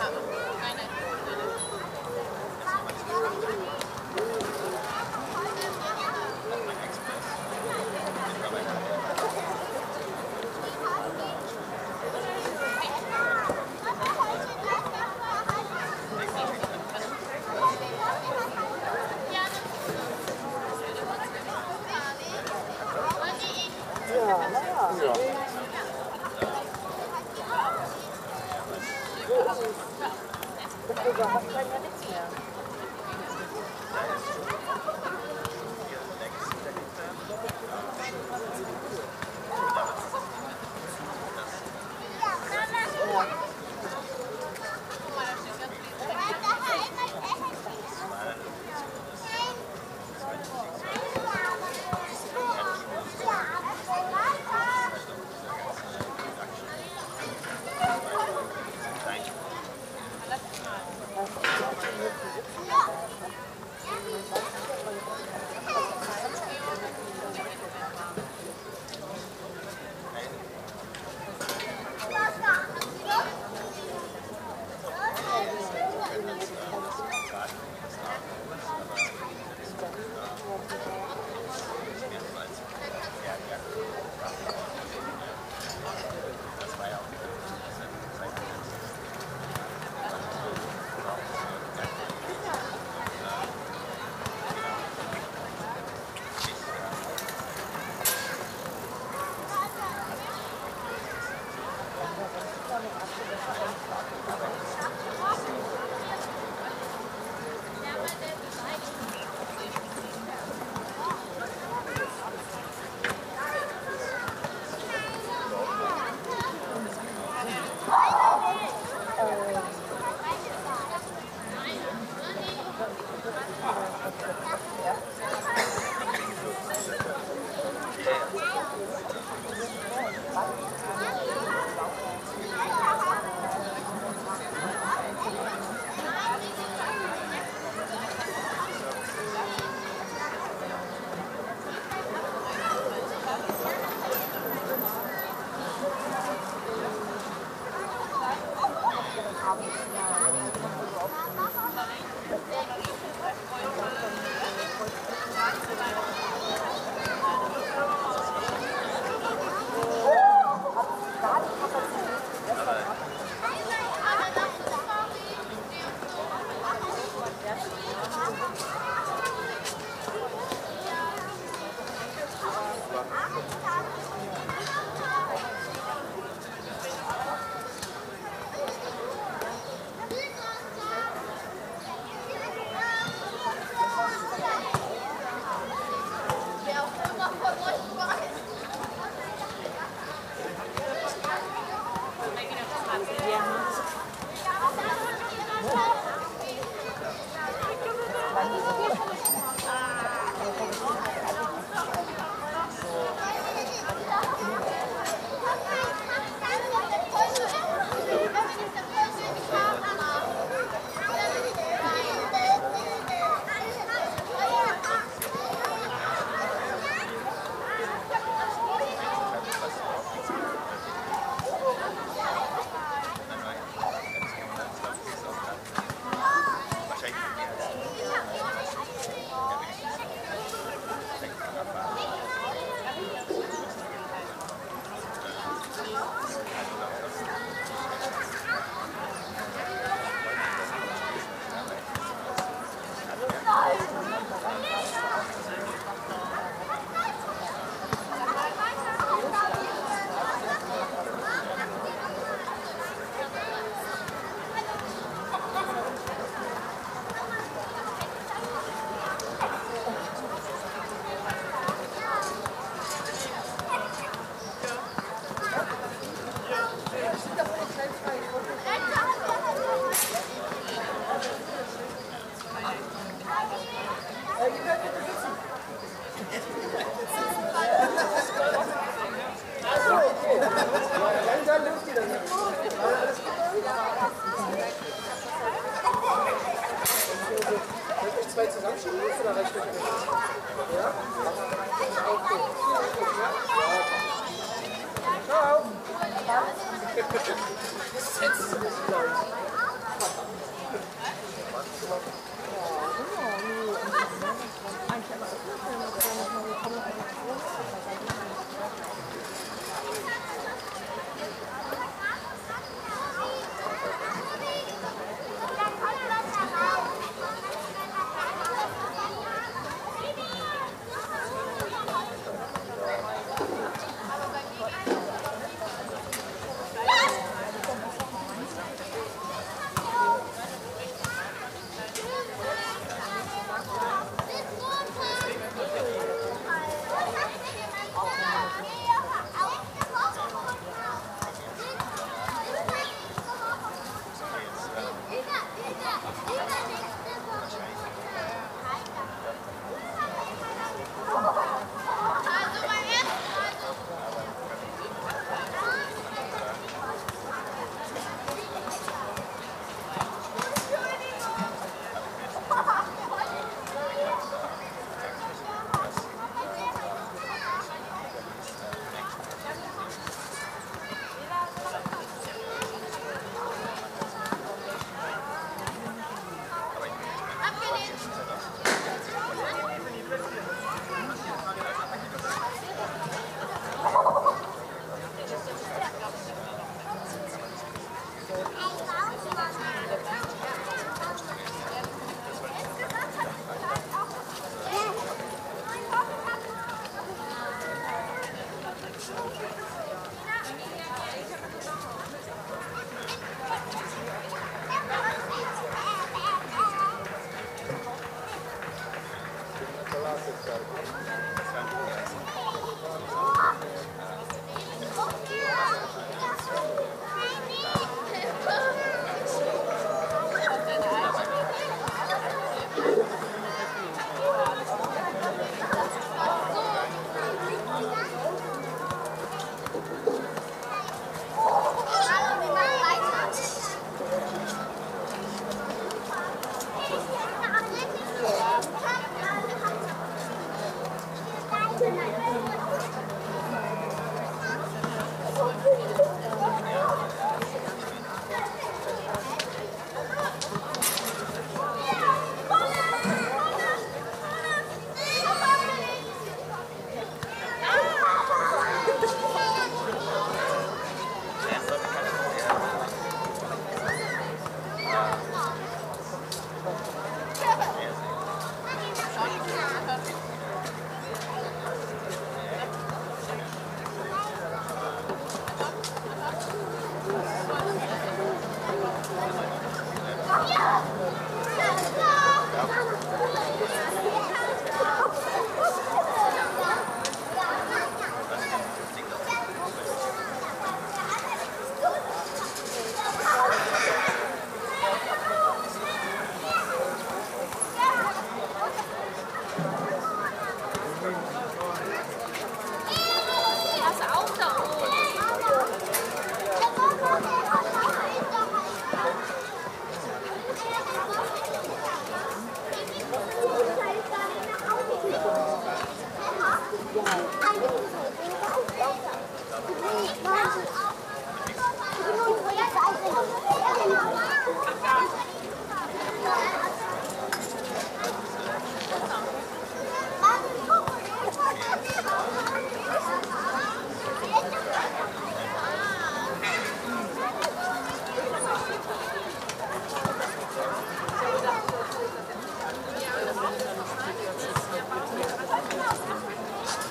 看吧，来来。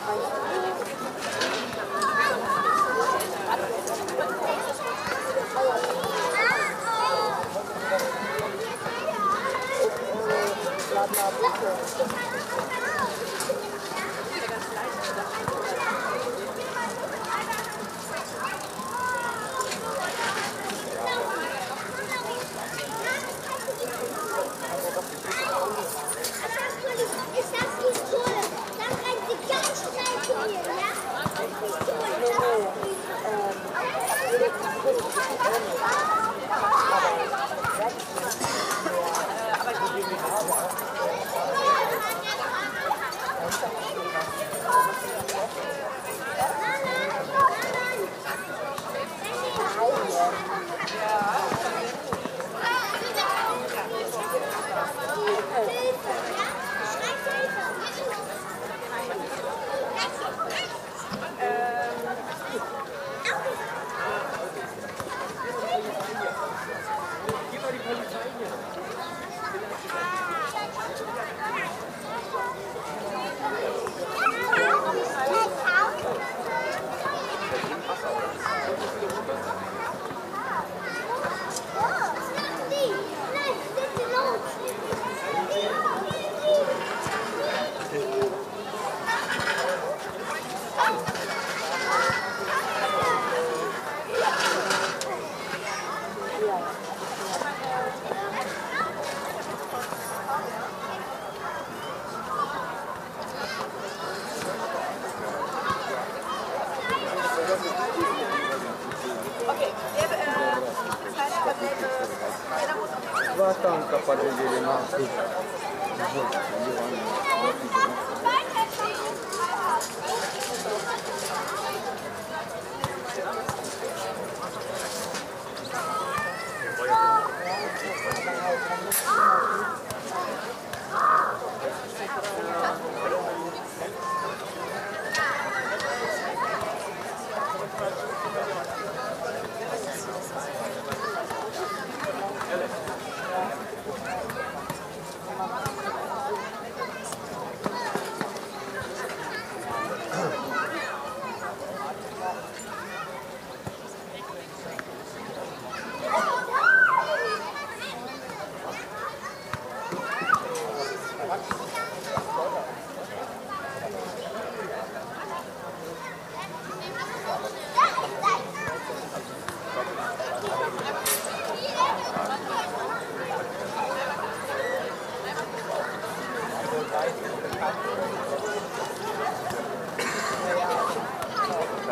Bye.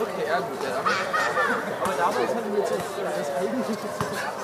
Okay, ja gut, ja. Aber damals hatten wir jetzt das eigentliche Ziel.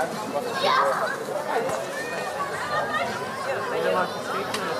Thank you.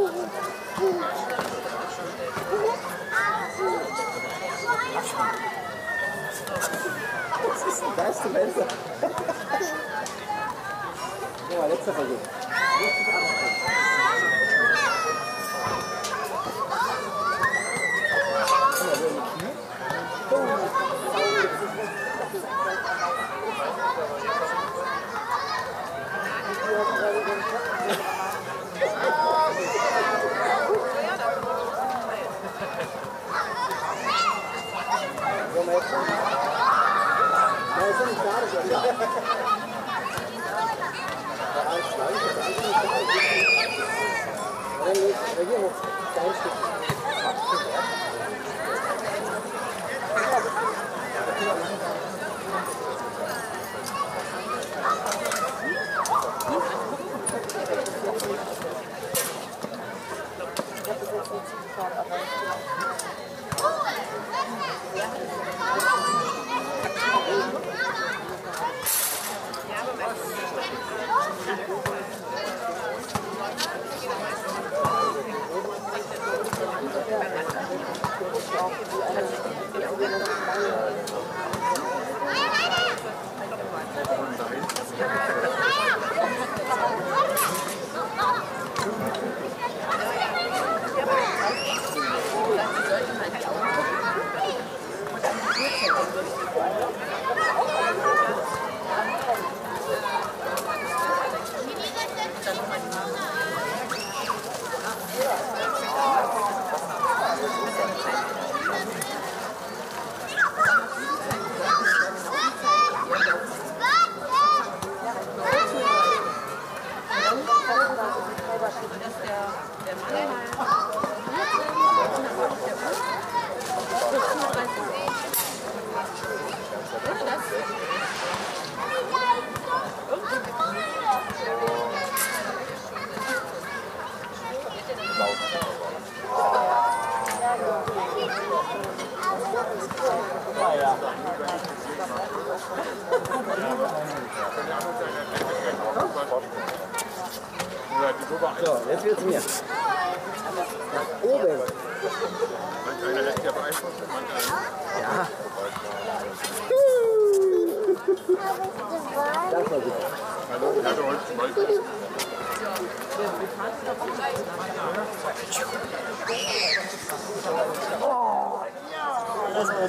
Das ist ein Geistmesser. Guck mal, letzter Versuch.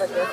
Bây giờ.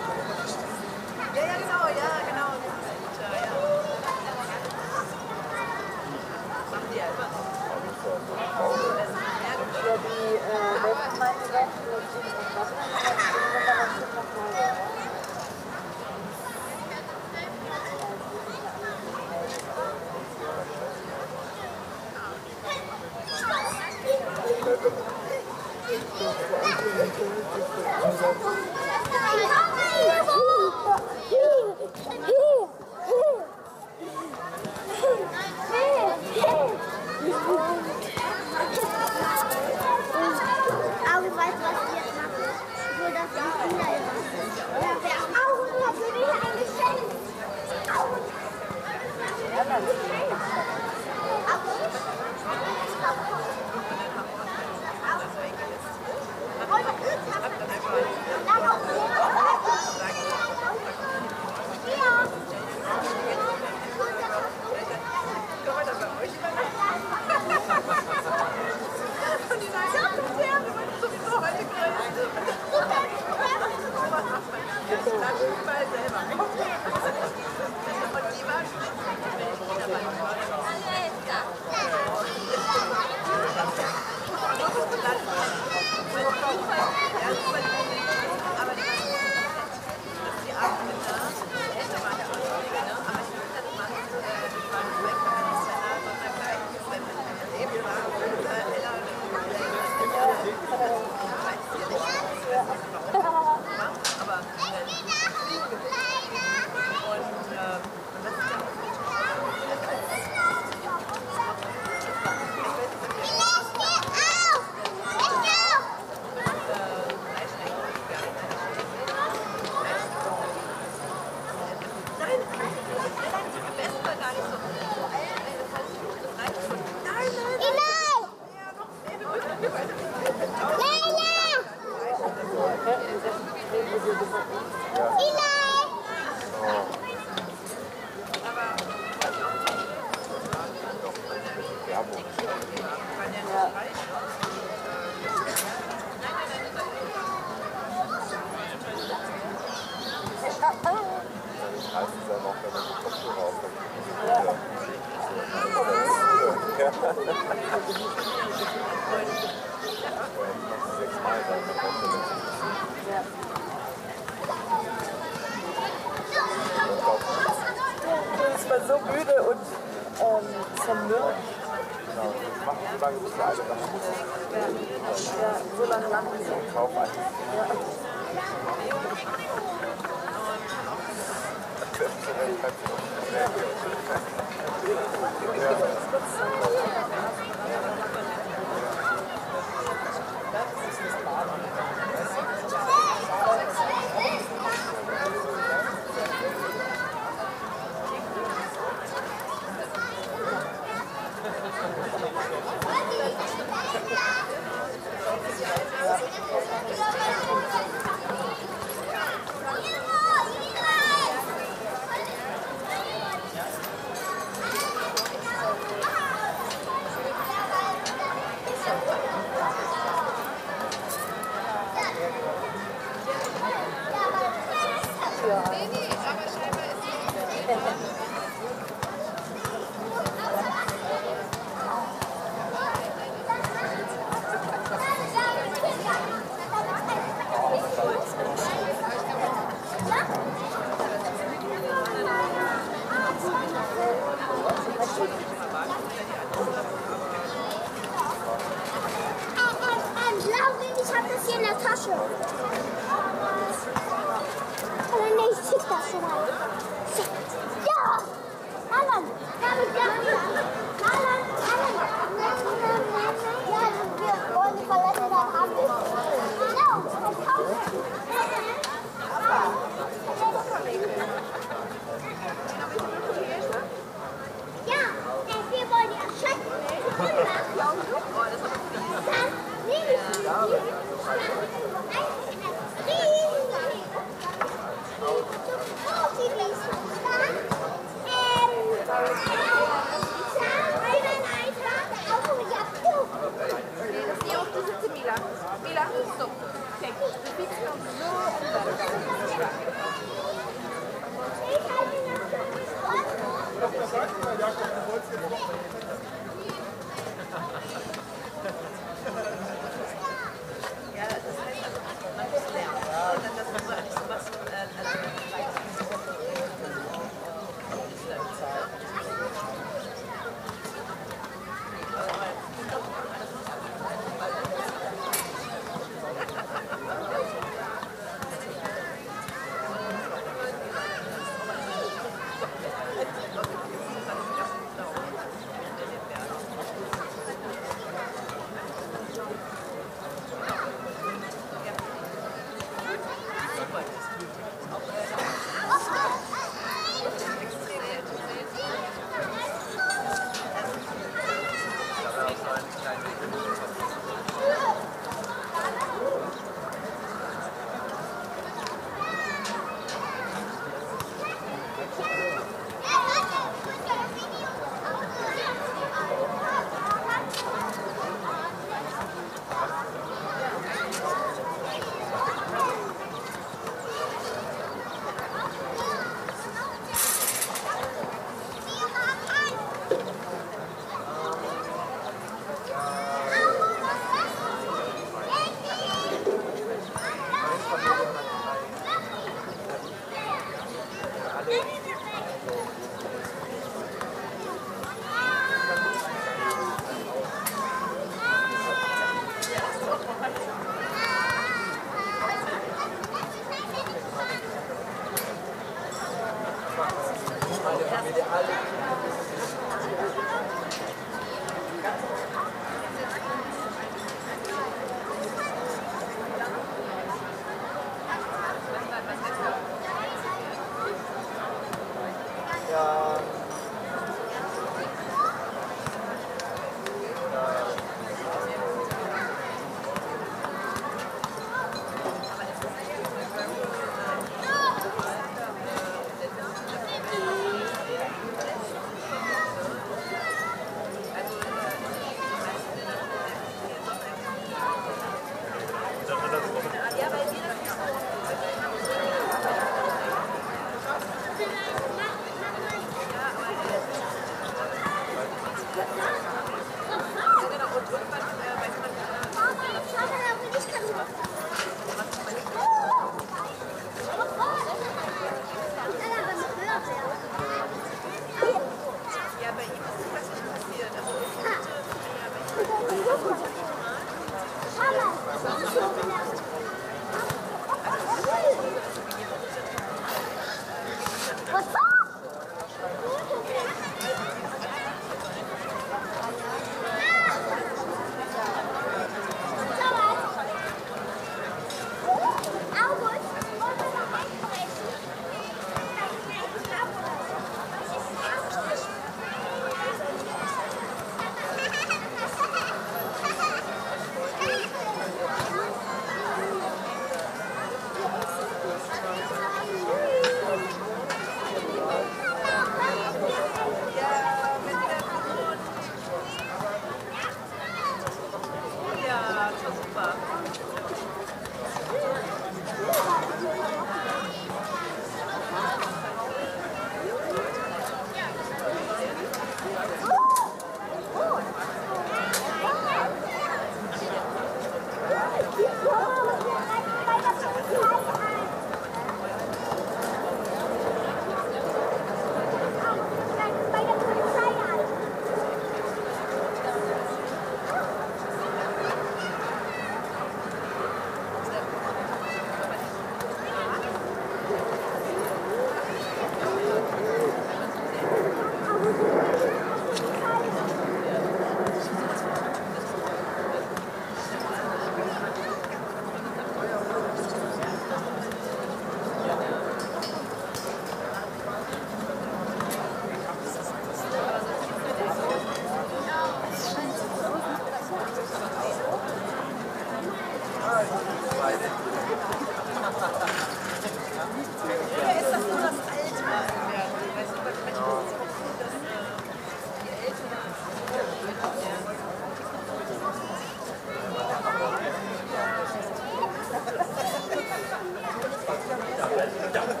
Und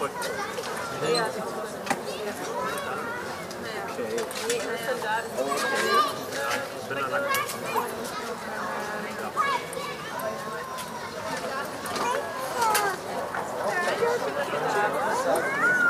put. Okay.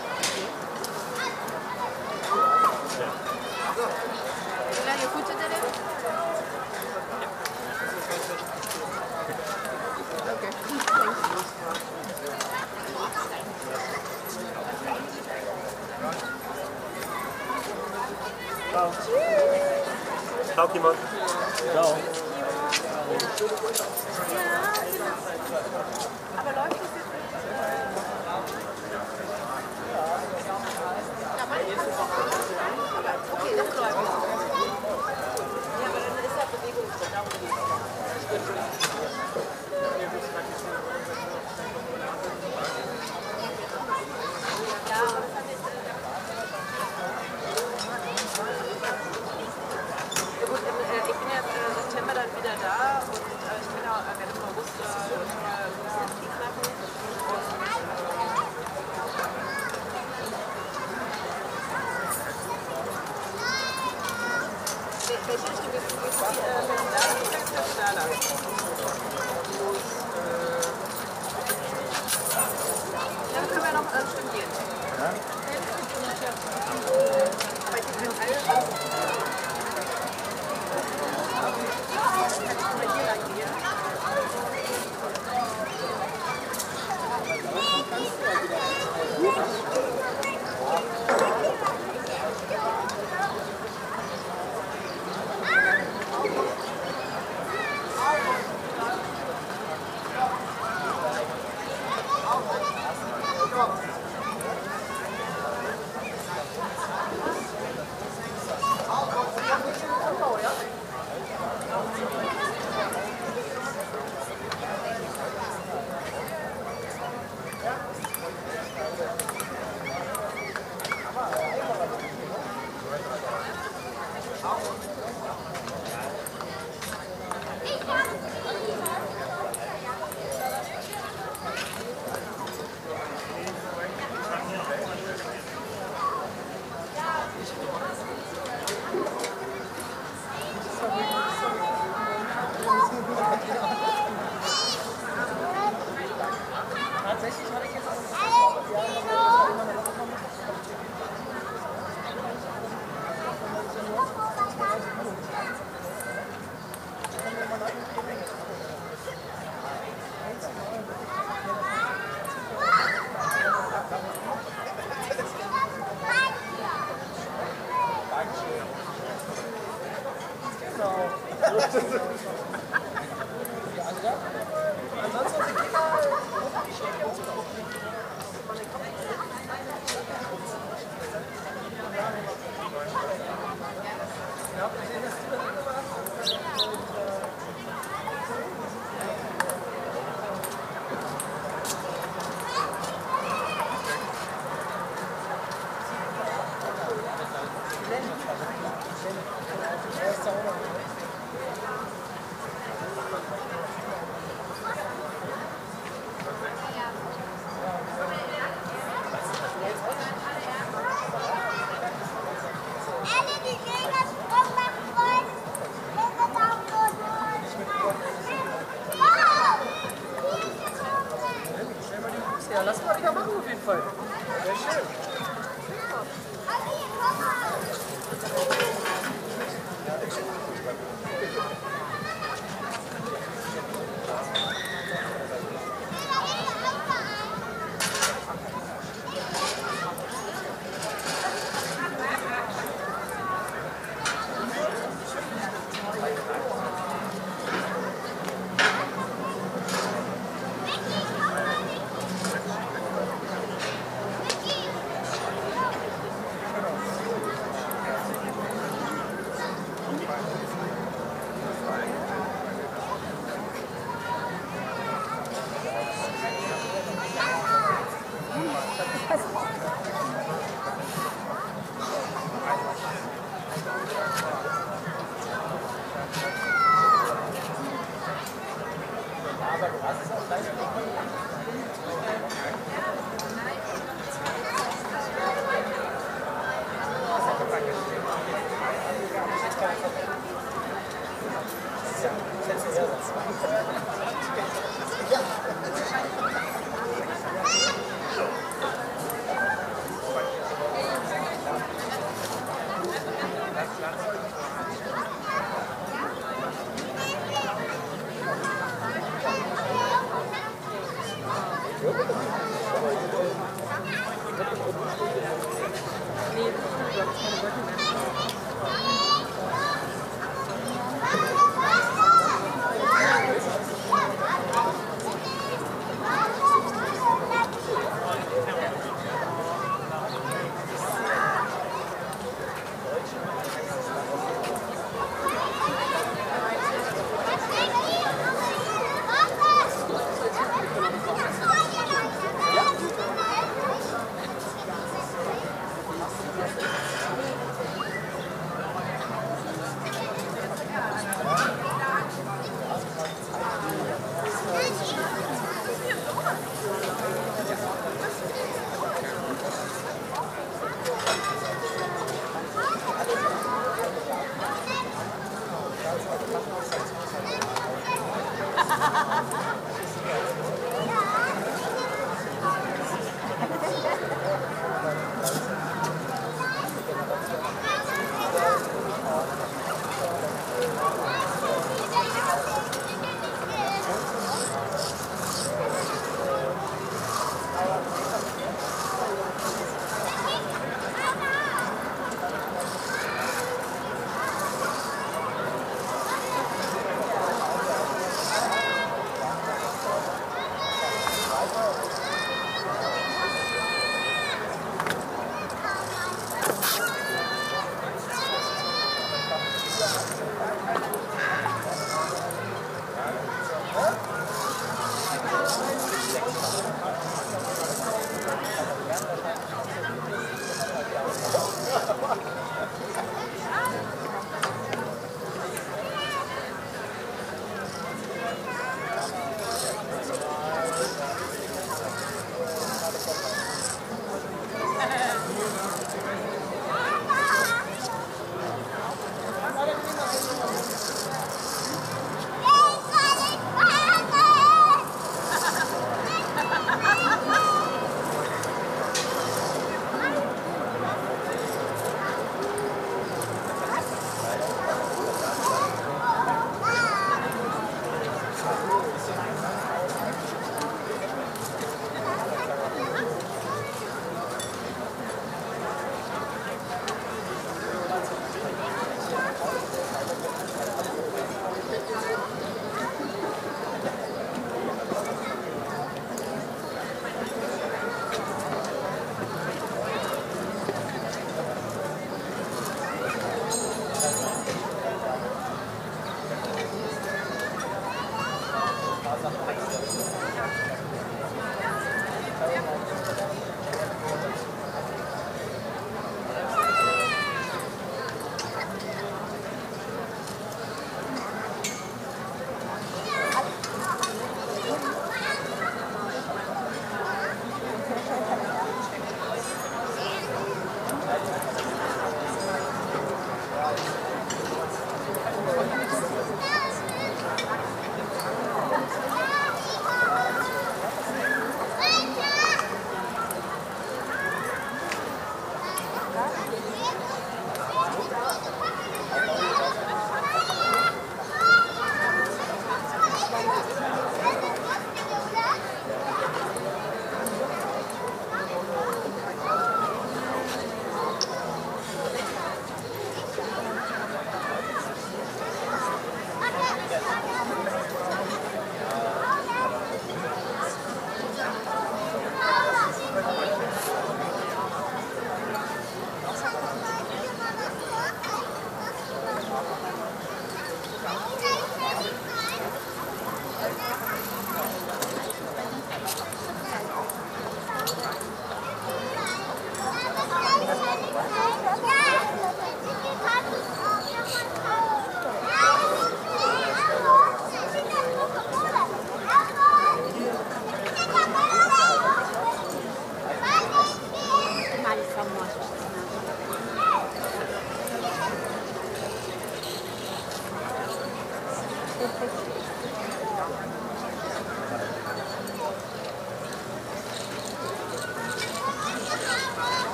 Ciao, Kimon. Ciao.